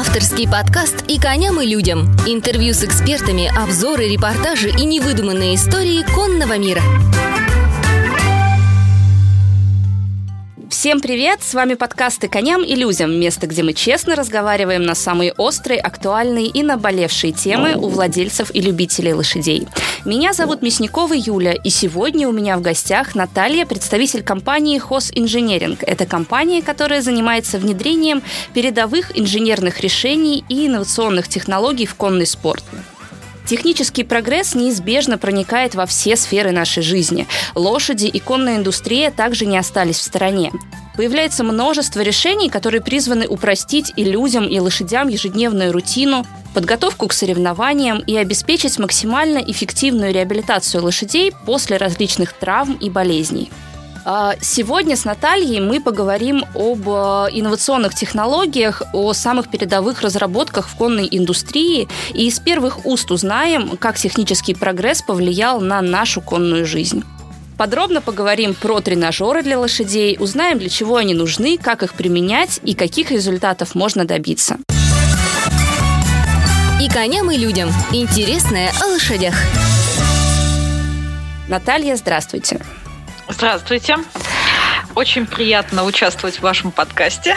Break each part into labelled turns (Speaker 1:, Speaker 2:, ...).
Speaker 1: Авторский подкаст «И коням, и людям». Интервью с экспертами, обзоры, репортажи и невыдуманные истории конного мира.
Speaker 2: Всем привет! С вами подкасты «Коням и людям» место, где мы честно разговариваем на самые острые, актуальные и наболевшие темы у владельцев и любителей лошадей. Меня зовут Мясникова Юля, и сегодня у меня в гостях Наталья, представитель компании Хос Инженеринг. Это компания, которая занимается внедрением передовых инженерных решений и инновационных технологий в конный спорт. Технический прогресс неизбежно проникает во все сферы нашей жизни. Лошади и конная индустрия также не остались в стороне. Появляется множество решений, которые призваны упростить и людям, и лошадям ежедневную рутину, подготовку к соревнованиям и обеспечить максимально эффективную реабилитацию лошадей после различных травм и болезней. А, сегодня с Натальей мы поговорим об э, инновационных технологиях, о самых передовых разработках в конной индустрии и из первых уст узнаем, как технический прогресс повлиял на нашу конную жизнь. Подробно поговорим про тренажеры для лошадей, узнаем, для чего они нужны, как их применять и каких результатов можно добиться.
Speaker 1: И коням, и людям. Интересное о лошадях.
Speaker 2: Наталья, здравствуйте.
Speaker 3: Здравствуйте. Очень приятно участвовать в вашем подкасте.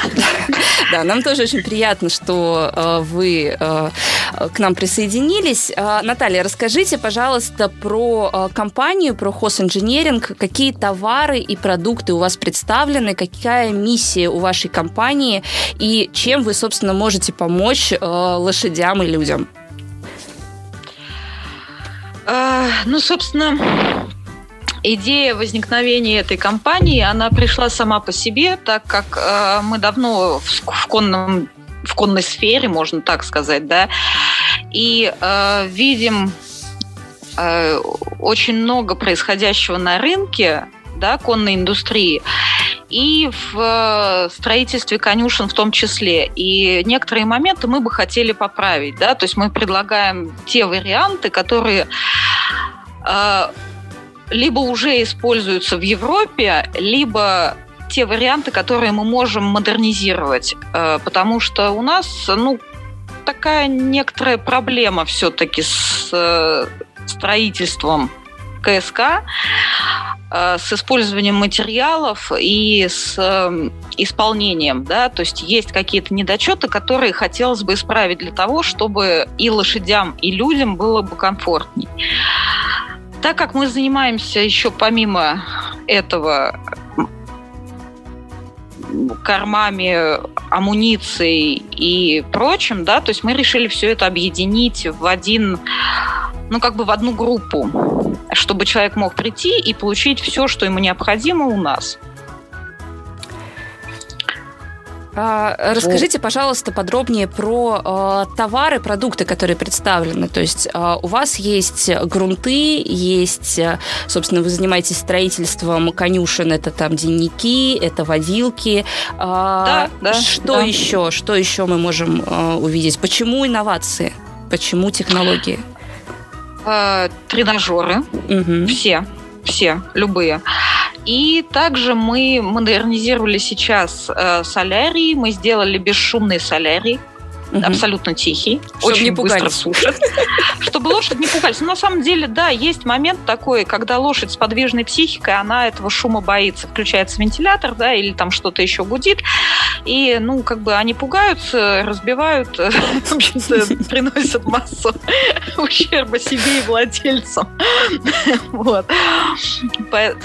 Speaker 2: Да, нам тоже очень приятно, что э, вы э, к нам присоединились. Э, Наталья, расскажите, пожалуйста, про компанию, про Хос Engineering, какие товары и продукты у вас представлены, какая миссия у вашей компании и чем вы, собственно, можете помочь лошадям и людям?
Speaker 3: Ну, собственно, Идея возникновения этой компании, она пришла сама по себе, так как э, мы давно в, в конном в конной сфере, можно так сказать, да, и э, видим э, очень много происходящего на рынке, да, конной индустрии и в э, строительстве конюшен в том числе. И некоторые моменты мы бы хотели поправить, да, то есть мы предлагаем те варианты, которые э, либо уже используются в Европе, либо те варианты, которые мы можем модернизировать. Э, потому что у нас, ну, такая некоторая проблема все-таки с э, строительством КСК, э, с использованием материалов и с исполнением, да, то есть есть какие-то недочеты, которые хотелось бы исправить для того, чтобы и лошадям, и людям было бы комфортней. Так как мы занимаемся еще помимо этого кормами, амуницией и прочим, да, то есть мы решили все это объединить в один, ну, как бы в одну группу, чтобы человек мог прийти и получить все, что ему необходимо у нас.
Speaker 2: Расскажите, пожалуйста, подробнее про э, товары, продукты, которые представлены. То есть э, у вас есть грунты, есть, собственно, вы занимаетесь строительством конюшен, это там денники, это водилки. Да, да. Что да. еще? Что еще мы можем увидеть? Почему инновации? Почему технологии?
Speaker 3: Тренажеры. Угу. Все. Все, любые. И также мы модернизировали сейчас э, солярий, мы сделали бесшумный солярий, угу. абсолютно тихий, Чтобы очень не быстро сушит. Чтобы лошадь не пугались. Но на самом деле, да, есть момент такой, когда лошадь с подвижной психикой, она этого шума боится. Включается вентилятор, да, или там что-то еще гудит. И, ну, как бы они пугаются, разбивают, приносят массу ущерба себе и владельцам. Вот.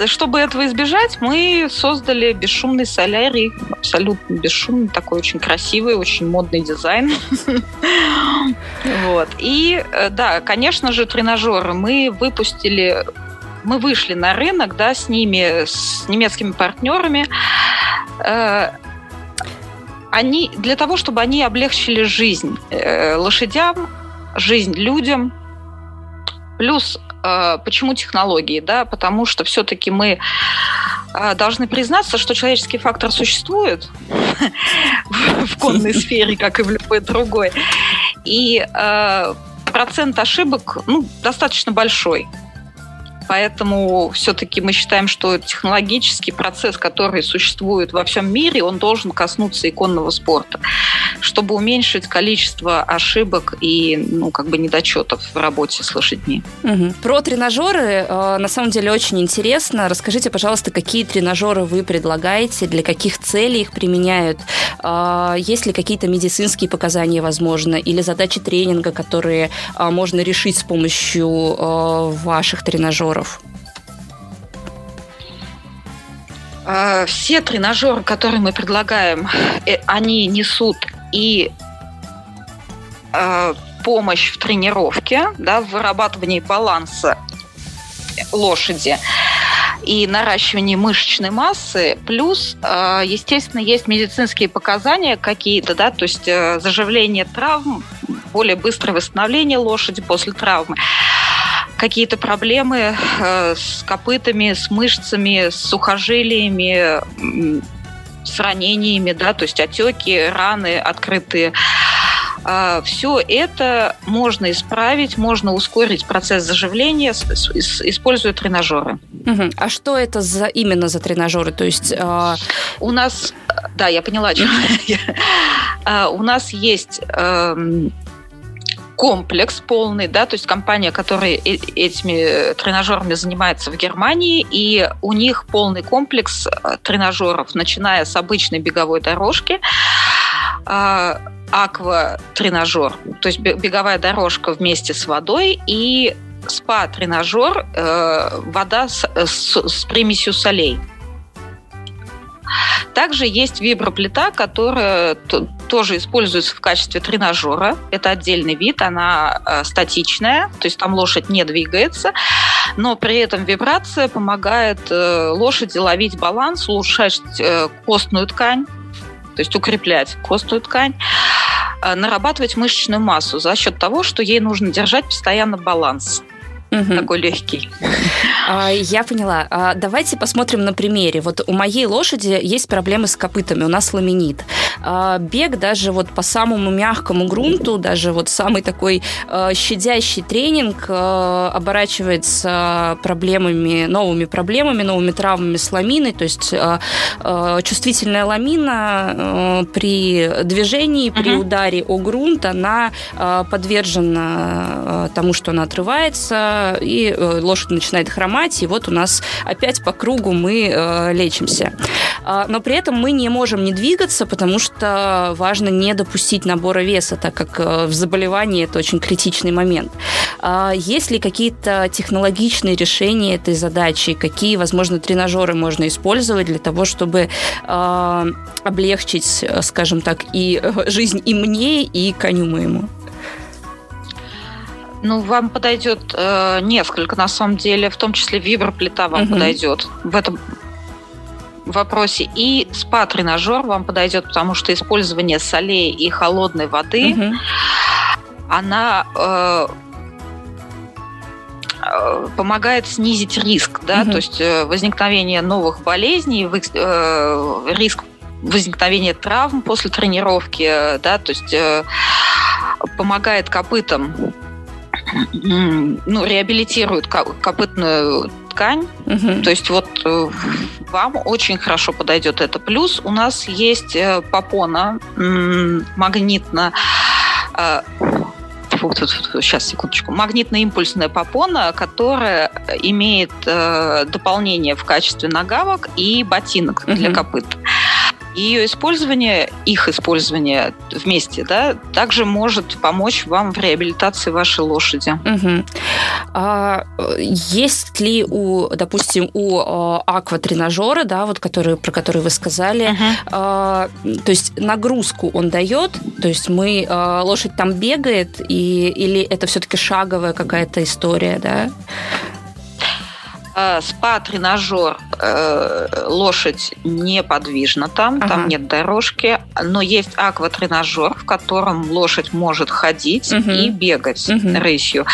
Speaker 3: Чтобы этого избежать, мы создали бесшумный солярий, абсолютно бесшумный, такой очень красивый, очень модный дизайн. Вот. И э, да, конечно же, тренажеры мы выпустили мы вышли на рынок, да, с ними, с немецкими партнерами. Э, они для того, чтобы они облегчили жизнь э, лошадям, жизнь людям. Плюс почему технологии, да, потому что все-таки мы должны признаться, что человеческий фактор существует в конной сфере, как и в любой другой. И а, процент ошибок ну, достаточно большой. Поэтому все-таки мы считаем, что технологический процесс, который существует во всем мире, он должен коснуться иконного спорта. чтобы уменьшить количество ошибок и, ну, как бы недочетов в работе с лошадьми.
Speaker 2: Угу. Про тренажеры э, на самом деле очень интересно. Расскажите, пожалуйста, какие тренажеры вы предлагаете, для каких целей их применяют? Э, есть ли какие-то медицинские показания, возможно, или задачи тренинга, которые э, можно решить с помощью э, ваших тренажеров?
Speaker 3: Э, все тренажеры, которые мы предлагаем, э, они несут и э, помощь в тренировке, да, в вырабатывании баланса лошади и наращивании мышечной массы. Плюс, естественно, есть медицинские показания какие-то, да, то есть заживление травм, более быстрое восстановление лошади после травмы какие-то проблемы э, с копытами, с мышцами, с сухожилиями, с ранениями, да, то есть отеки, раны открытые. А, Все это можно исправить, можно ускорить процесс заживления, используя тренажеры.
Speaker 2: Угу. А что это за именно за тренажеры? То есть э...
Speaker 3: у нас, да, я поняла, чем а, у нас есть эм, комплекс полный, да, то есть компания, которая этими тренажерами занимается в Германии, и у них полный комплекс э, тренажеров, начиная с обычной беговой дорожки, а, аква-тренажер, то есть беговая дорожка вместе с водой и спа-тренажер, э, вода с, с, с примесью солей. Также есть виброплита, которая тоже используется в качестве тренажера. Это отдельный вид, она э, статичная, то есть там лошадь не двигается, но при этом вибрация помогает э, лошади ловить баланс, улучшать э, костную ткань, то есть укреплять костную ткань, нарабатывать мышечную массу за счет того, что ей нужно держать постоянно баланс угу. такой легкий.
Speaker 2: А, я поняла. А, давайте посмотрим на примере. Вот у моей лошади есть проблемы с копытами, у нас ламинит. А, бег даже вот по самому мягкому грунту, даже вот самый такой щадящий тренинг оборачивается проблемами, новыми проблемами, новыми травмами с ламиной, то есть чувствительная ламина при движении, при угу. ударе о грунт, она подвержена тому, что она отрывается, и э, лошадь начинает хромать, и вот у нас опять по кругу мы э, лечимся. А, но при этом мы не можем не двигаться, потому что важно не допустить набора веса, так как э, в заболевании это очень критичный момент. А, есть ли какие-то технологичные решения этой задачи? Какие, возможно, тренажеры можно использовать для того, чтобы а, облегчить, скажем так, и жизнь и мне, и коню моему?
Speaker 3: Ну, вам подойдет э, несколько, на самом деле, в том числе виброплита вам угу. подойдет в этом вопросе. И спа-тренажер вам подойдет, потому что использование солей и холодной воды, угу. она э, э, помогает снизить риск, да, угу. то есть э, возникновение новых болезней, э, риск возникновения травм после тренировки, да, то есть помогает копытам ну, реабилитируют копытную ткань. Угу. То есть вот э, вам очень хорошо подойдет это. Плюс у нас есть э, попона магнитно сейчас, секундочку, магнитно-импульсная попона, которая имеет э, дополнение в качестве нагавок и ботинок угу. для копыт ее использование, их использование вместе, да, также может помочь вам в реабилитации вашей лошади.
Speaker 2: Угу. А, есть ли у, допустим, у а, акватренажера, да, вот который, про который вы сказали, угу. а, то есть нагрузку он дает, то есть мы а, лошадь там бегает, и, или это все-таки шаговая какая-то история, да?
Speaker 3: Э, спа-тренажер, э, лошадь неподвижна там, ага. там нет дорожки, но есть акватренажер, в котором лошадь может ходить угу. и бегать угу. рысью.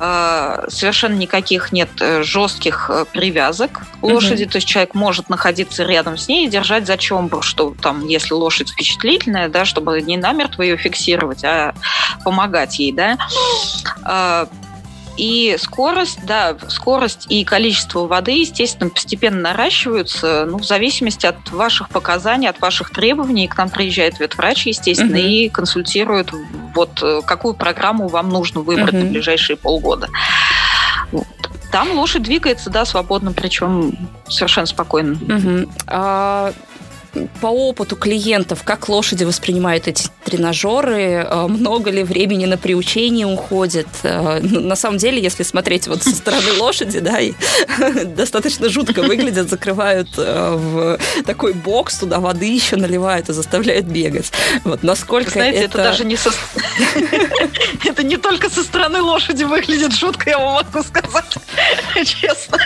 Speaker 3: Э, совершенно никаких нет жестких привязок лошади, угу. то есть человек может находиться рядом с ней и держать за чомбу, что там, если лошадь впечатлительная, да, чтобы не намертво ее фиксировать, а помогать ей, да и скорость, да, скорость и количество воды, естественно, постепенно наращиваются, ну, в зависимости от ваших показаний, от ваших требований. К нам приезжает ветврач, естественно, угу. и консультирует, вот, э, какую программу вам нужно выбрать угу. на ближайшие полгода. Там лошадь двигается, да, свободно, причем совершенно спокойно.
Speaker 2: Угу. А по опыту клиентов, как лошади воспринимают эти тренажеры, э, много ли времени на приучение уходит. Э, ну, на самом деле, если смотреть вот со стороны лошади, да, и достаточно жутко выглядят, закрывают э, в такой бокс, туда воды еще наливают и заставляют бегать. Вот насколько
Speaker 3: Знаете,
Speaker 2: это...
Speaker 3: это даже не со... Это не только со стороны лошади выглядит жутко, я вам могу сказать, честно.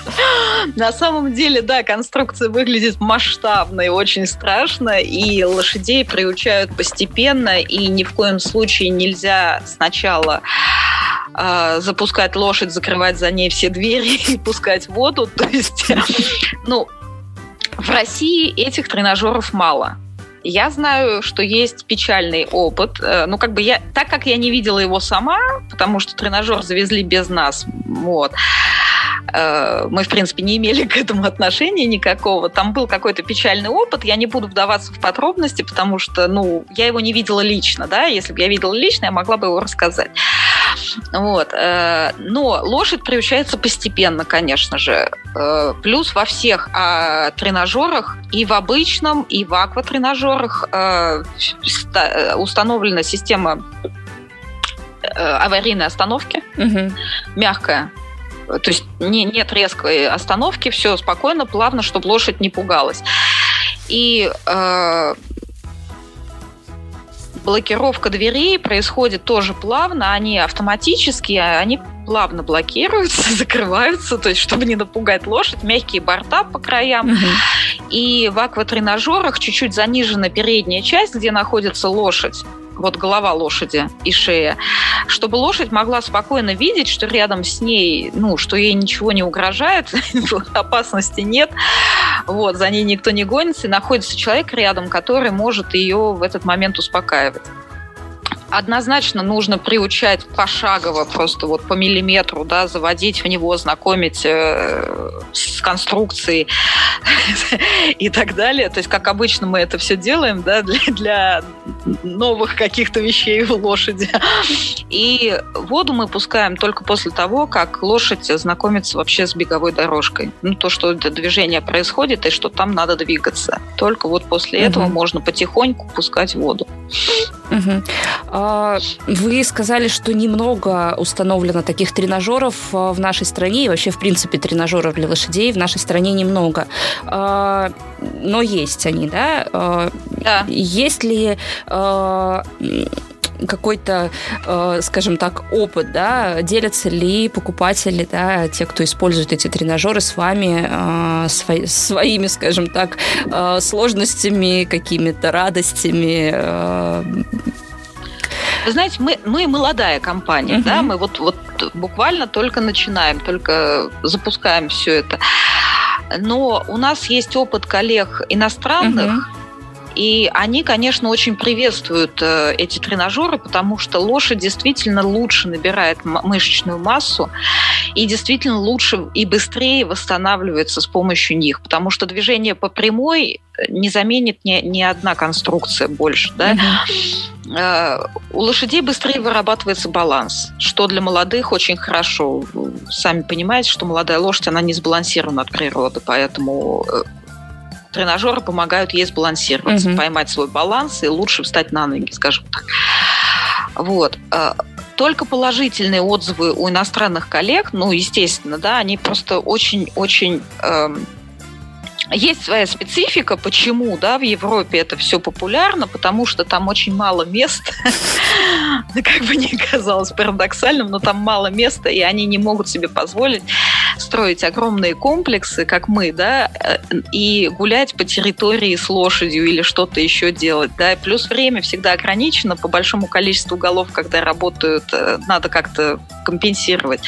Speaker 3: На самом деле, да, конструкция выглядит масштабной, очень страшно, и лошадей приучают постепенно, и ни в коем случае нельзя сначала э, запускать лошадь, закрывать за ней все двери и пускать воду. То есть, ну, в России этих тренажеров мало. Я знаю, что есть печальный опыт. Э, ну, как бы я, так как я не видела его сама, потому что тренажер завезли без нас, вот, мы, в принципе, не имели к этому отношения никакого. Там был какой-то печальный опыт. Я не буду вдаваться в подробности, потому что, ну, я его не видела лично, да. Если бы я видела лично, я могла бы его рассказать. Вот. Э, но лошадь приучается постепенно, конечно же. Э, плюс во всех а, тренажерах, и в обычном, и в акватренажерах установлена система аварийной остановки, угу. мягкая. То есть не, нет резкой остановки, все спокойно, плавно, чтобы лошадь не пугалась. И э, блокировка дверей происходит тоже плавно, они автоматически, они плавно блокируются, закрываются, то есть чтобы не напугать лошадь, мягкие борта по краям. И в акватренажерах чуть-чуть занижена передняя часть, где находится лошадь вот голова лошади и шея, чтобы лошадь могла спокойно видеть, что рядом с ней, ну, что ей ничего не угрожает, опасности нет, вот, за ней никто не гонится, и находится человек рядом, который может ее в этот момент успокаивать однозначно нужно приучать пошагово, просто вот по миллиметру, да, заводить в него, знакомить э, с конструкцией и так далее. То есть, как обычно мы это все делаем, да, для, для новых каких-то вещей в лошади. И воду мы пускаем только после того, как лошадь знакомится вообще с беговой дорожкой. Ну, то, что это движение происходит и что там надо двигаться. Только вот после угу. этого можно потихоньку пускать воду.
Speaker 2: Угу. А, вы сказали, что немного установлено таких тренажеров а, в нашей стране, и вообще, в принципе, тренажеров для лошадей в нашей стране немного. А, но есть они, да?
Speaker 3: Да.
Speaker 2: Есть ли какой-то, скажем так, опыт, да, делятся ли покупатели, да, те, кто использует эти тренажеры с вами, своими, скажем так, сложностями, какими-то радостями,
Speaker 3: вы знаете, мы, мы молодая компания, uh-huh. да, мы вот, вот буквально только начинаем, только запускаем все это. Но у нас есть опыт коллег иностранных. И они, конечно, очень приветствуют э, эти тренажеры, потому что лошадь действительно лучше набирает мышечную массу и действительно лучше и быстрее восстанавливается с помощью них, потому что движение по прямой не заменит ни, ни одна конструкция больше. Да? Uh-huh. У лошадей быстрее вырабатывается баланс, что для молодых очень хорошо. Сами понимаете, что молодая лошадь, она не сбалансирована от природы, поэтому э, тренажеры помогают ей сбалансироваться, угу. поймать свой баланс и лучше встать на ноги, скажем так. Вот. Э, только положительные отзывы у иностранных коллег, ну, естественно, да, они просто очень-очень эм, есть своя специфика, почему да, в Европе это все популярно, потому что там очень мало мест, как бы не казалось парадоксальным, но там мало места, и они не могут себе позволить строить огромные комплексы, как мы, да, э, и гулять по территории с лошадью или что-то еще делать, да, плюс время всегда ограничено по большому количеству голов, когда работают, э, надо как-то компенсировать.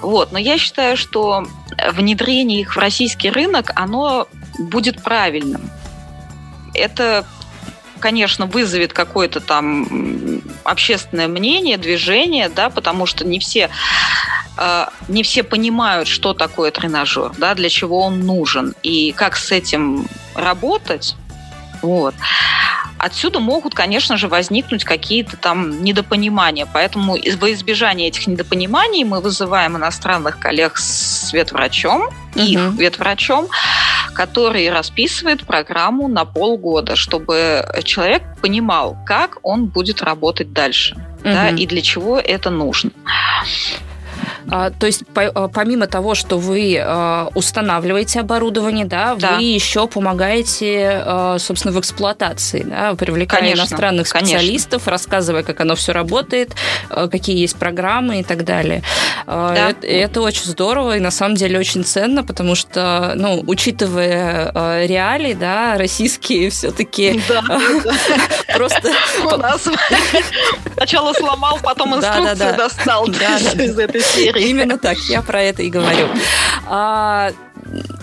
Speaker 3: Вот. Но я считаю, что внедрение их в российский рынок, оно будет правильным. Это конечно, вызовет какое-то там общественное мнение, движение, да, потому что не все не все понимают, что такое тренажер, да, для чего он нужен и как с этим работать. Вот. Отсюда могут, конечно же, возникнуть какие-то там недопонимания. Поэтому во избежание этих недопониманий мы вызываем иностранных коллег с ветврачом, угу. их ветврачом, который расписывает программу на полгода, чтобы человек понимал, как он будет работать дальше, угу. да, и для чего это нужно.
Speaker 2: А, то есть по, помимо того, что вы а, устанавливаете оборудование, да, да. вы еще помогаете, а, собственно, в эксплуатации, да, привлекая конечно, иностранных специалистов, конечно. рассказывая, как оно все работает, какие есть программы и так далее. Да. Это, это очень здорово и на самом деле очень ценно, потому что, ну, учитывая реалии, да, российские все-таки
Speaker 3: просто... У нас сначала сломал, потом инструкцию достал из этой серии
Speaker 2: серии. Именно так, я про это и говорю. А,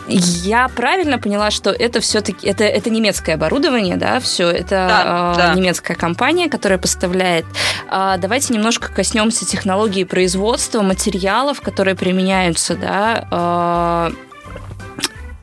Speaker 2: я правильно поняла, что это все-таки это, это немецкое оборудование, да, все это да, э, да. немецкая компания, которая поставляет. Э, давайте немножко коснемся технологии производства материалов, которые применяются, да. Э,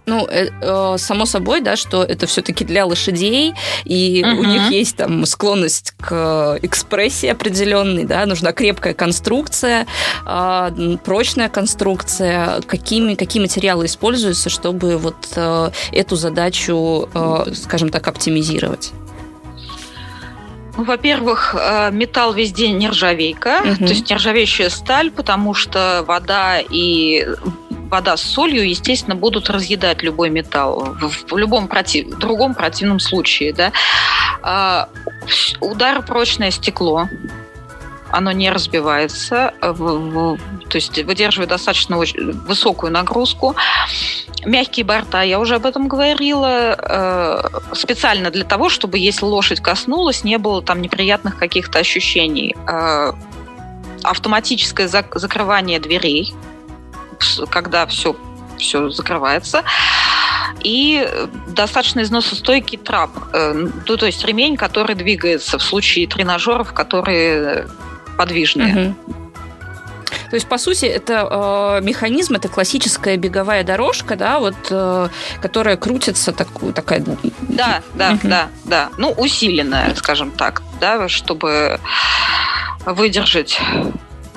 Speaker 2: ну, э, э, само собой, да, что это все-таки для лошадей, и uh-huh. у них есть там склонность к экспрессии определенной, да, нужна крепкая конструкция, э, прочная конструкция, какими, какие материалы используются, чтобы вот э, эту задачу, э, скажем так, оптимизировать.
Speaker 3: Во-первых, э, металл везде нержавейка, угу. то есть нержавеющая сталь, потому что вода и вода с солью, естественно, будут разъедать любой металл в, любом против, в другом противном случае. Да? А, удар прочное стекло, оно не разбивается, в, в, то есть выдерживает достаточно высокую нагрузку. Мягкие борта, я уже об этом говорила, э, специально для того, чтобы если лошадь коснулась, не было там неприятных каких-то ощущений. Э, автоматическое зак- закрывание дверей, когда все, все закрывается. И достаточно износостойкий трап, э, ну, то есть ремень, который двигается в случае тренажеров, которые подвижные. Угу.
Speaker 2: То есть, по сути, это э, механизм, это классическая беговая дорожка, да, вот, э, которая крутится так, такая.
Speaker 3: Да, да, угу. да, да. Ну, усиленная, скажем так, да, чтобы выдержать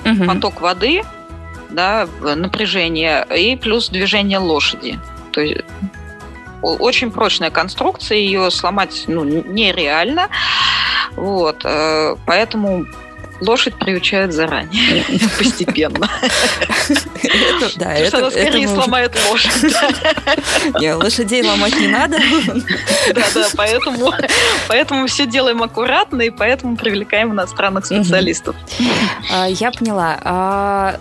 Speaker 3: угу. поток воды да, напряжение и плюс движение лошади. То есть очень прочная конструкция, ее сломать ну, нереально. Вот, э, поэтому лошадь приучают заранее, постепенно. Да, это она скорее сломает лошадь.
Speaker 2: Не, лошадей ломать не надо.
Speaker 3: Да, да, поэтому, поэтому все делаем аккуратно, и поэтому привлекаем иностранных специалистов.
Speaker 2: А, я поняла.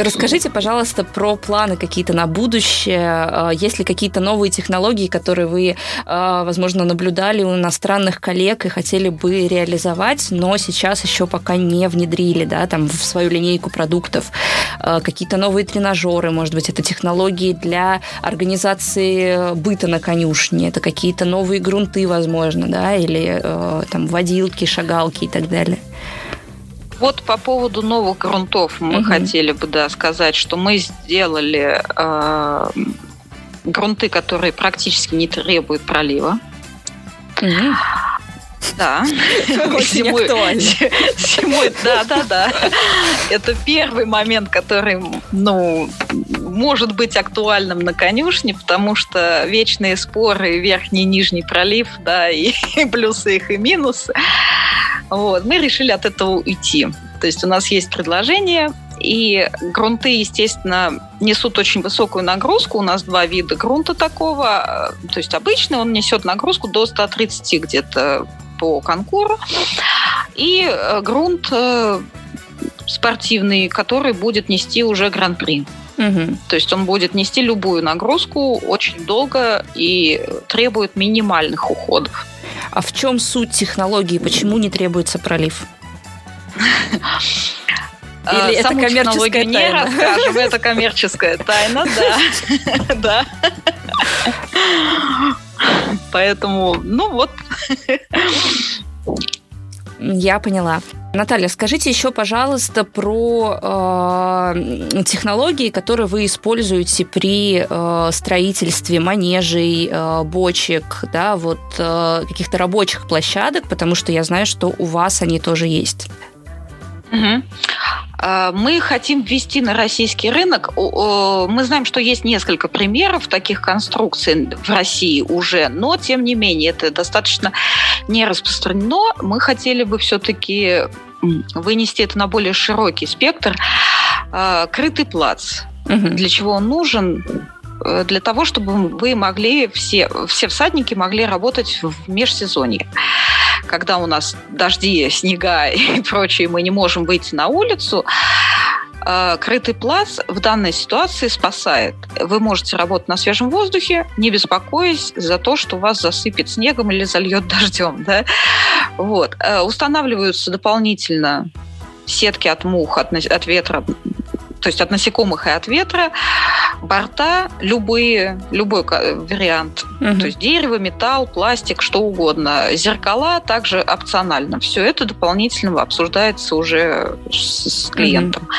Speaker 2: Расскажите, пожалуйста, про планы какие-то на будущее. А, есть ли какие-то новые технологии, которые вы, а, возможно, наблюдали у иностранных коллег и хотели бы реализовать, но сейчас еще пока не внедрили, да, там, в свою линейку продуктов? А, какие-то новые тренажеры, может быть, это технологии для организации быта на конюшне, это какие-то новые грунты, возможно, да, или там водилки, шагалки и так далее?
Speaker 3: Вот по поводу новых грунтов мы угу. хотели бы да, сказать, что мы сделали э, грунты, которые практически не требуют пролива. Угу. Да.
Speaker 2: Очень зимой, актуально.
Speaker 3: Зимой, да, да, да. Это первый момент, который, ну, может быть актуальным на конюшне, потому что вечные споры, верхний и нижний пролив, да, и плюсы их, и минусы. Вот. Мы решили от этого уйти. То есть у нас есть предложение, и грунты, естественно, несут очень высокую нагрузку. У нас два вида грунта такого. То есть обычный он несет нагрузку до 130 где-то по конкуру. И э, грунт э, спортивный, который будет нести уже гран-при. Угу. То есть он будет нести любую нагрузку очень долго и требует минимальных уходов.
Speaker 2: А в чем суть технологии? Почему не требуется пролив?
Speaker 3: Или это коммерческая тайна? не расскажем, это коммерческая тайна, да. да. Поэтому, ну вот.
Speaker 2: Я поняла. Наталья, скажите еще, пожалуйста, про э, технологии, которые вы используете при э, строительстве манежей, э, бочек, да, вот э, каких-то рабочих площадок, потому что я знаю, что у вас они тоже есть.
Speaker 3: Угу. Мы хотим ввести на российский рынок. Мы знаем, что есть несколько примеров таких конструкций в России уже, но тем не менее это достаточно не распространено. Мы хотели бы все-таки вынести это на более широкий спектр. А, крытый плац. Угу. Для чего он нужен? Э, для того, чтобы вы могли, все, все всадники могли работать в межсезонье. Когда у нас дожди, снега и прочее, мы не можем выйти на улицу, э, крытый плац в данной ситуации спасает. Вы можете работать на свежем воздухе, не беспокоясь за то, что вас засыпет снегом или зальет дождем. Да? Вот. Э, устанавливаются дополнительно сетки от мух, от, от ветра, то есть от насекомых и от ветра, борта любые, любой вариант, угу. то есть дерево, металл, пластик, что угодно, зеркала также опционально. Все это дополнительно обсуждается уже с, с клиентом. Угу.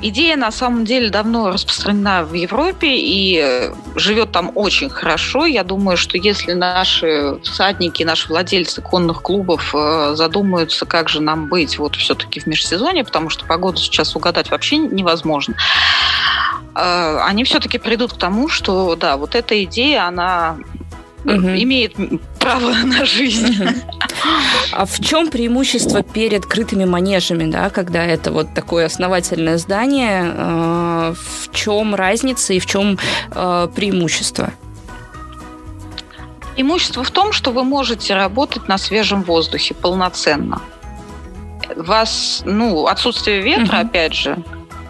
Speaker 3: Идея на самом деле давно распространена в Европе и э, живет там очень хорошо. Я думаю, что если наши всадники, наши владельцы конных клубов э, задумаются, как же нам быть вот все-таки в межсезонье, потому что погоду сейчас угадать вообще невозможно, э, они все-таки придут к тому, что да, вот эта идея, она угу. имеет право на жизнь. Угу.
Speaker 2: А в чем преимущество перед крытыми манежами, да, когда это вот такое основательное здание? Э, в чем разница и в чем э, преимущество?
Speaker 3: Преимущество в том, что вы можете работать на свежем воздухе полноценно. Вас, ну, отсутствие ветра, угу. опять же,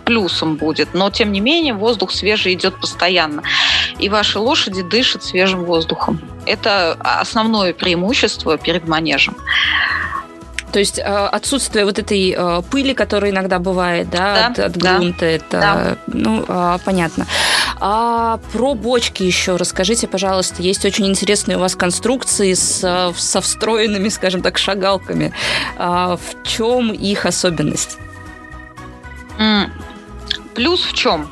Speaker 3: плюсом будет, но тем не менее воздух свежий идет постоянно, и ваши лошади дышат свежим воздухом. Это основное преимущество перед манежем.
Speaker 2: То есть э, отсутствие вот этой э, пыли, которая иногда бывает, да, да от, от да, грунта, это, да. ну, а, понятно. А про бочки еще расскажите, пожалуйста. Есть очень интересные у вас конструкции с, со встроенными, скажем так, шагалками. А в чем их особенность?
Speaker 3: Плюс в чем?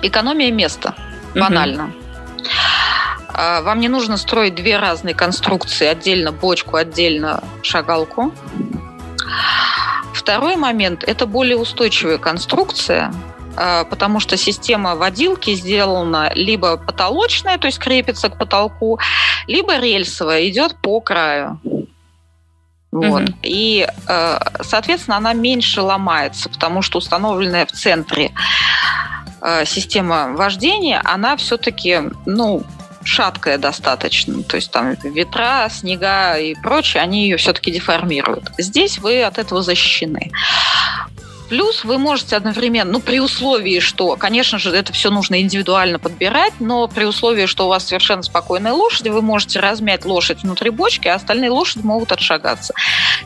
Speaker 3: Экономия места. Банально. Угу. Вам не нужно строить две разные конструкции, отдельно бочку, отдельно шагалку. Второй момент – это более устойчивая конструкция, а, потому что система водилки сделана либо потолочная, то есть крепится к потолку, либо рельсовая, идет по краю. Вот. Угу. И, э, соответственно, она меньше ломается, потому что установленная в центре система вождения, она все-таки, ну, шаткая достаточно. То есть там ветра, снега и прочее, они ее все-таки деформируют. Здесь вы от этого защищены. Плюс вы можете одновременно, ну, при условии, что, конечно же, это все нужно индивидуально подбирать, но при условии, что у вас совершенно спокойная лошадь, вы можете размять лошадь внутри бочки, а остальные лошади могут отшагаться.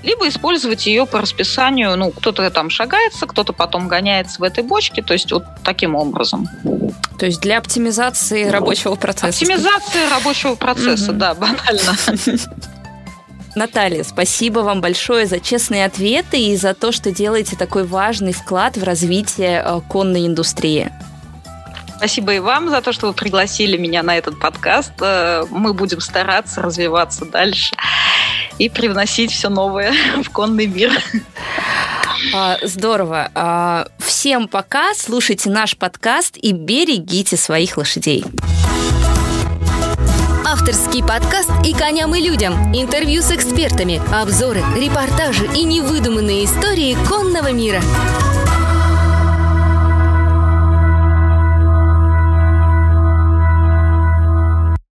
Speaker 3: Либо использовать ее по расписанию, ну, кто-то там шагается, кто-то потом гоняется в этой бочке, то есть вот таким образом.
Speaker 2: То есть для оптимизации рабочего процесса.
Speaker 3: Оптимизация рабочего процесса, да, банально.
Speaker 2: Наталья, спасибо вам большое за честные ответы и за то, что делаете такой важный вклад в развитие э, конной индустрии.
Speaker 3: Спасибо и вам за то, что вы пригласили меня на этот подкаст. Э, мы будем стараться развиваться дальше и привносить все новое в конный мир.
Speaker 2: А, здорово. А, всем пока. Слушайте наш подкаст и берегите своих лошадей.
Speaker 1: Авторский подкаст «И коням, и людям». Интервью с экспертами, обзоры, репортажи и невыдуманные истории конного мира.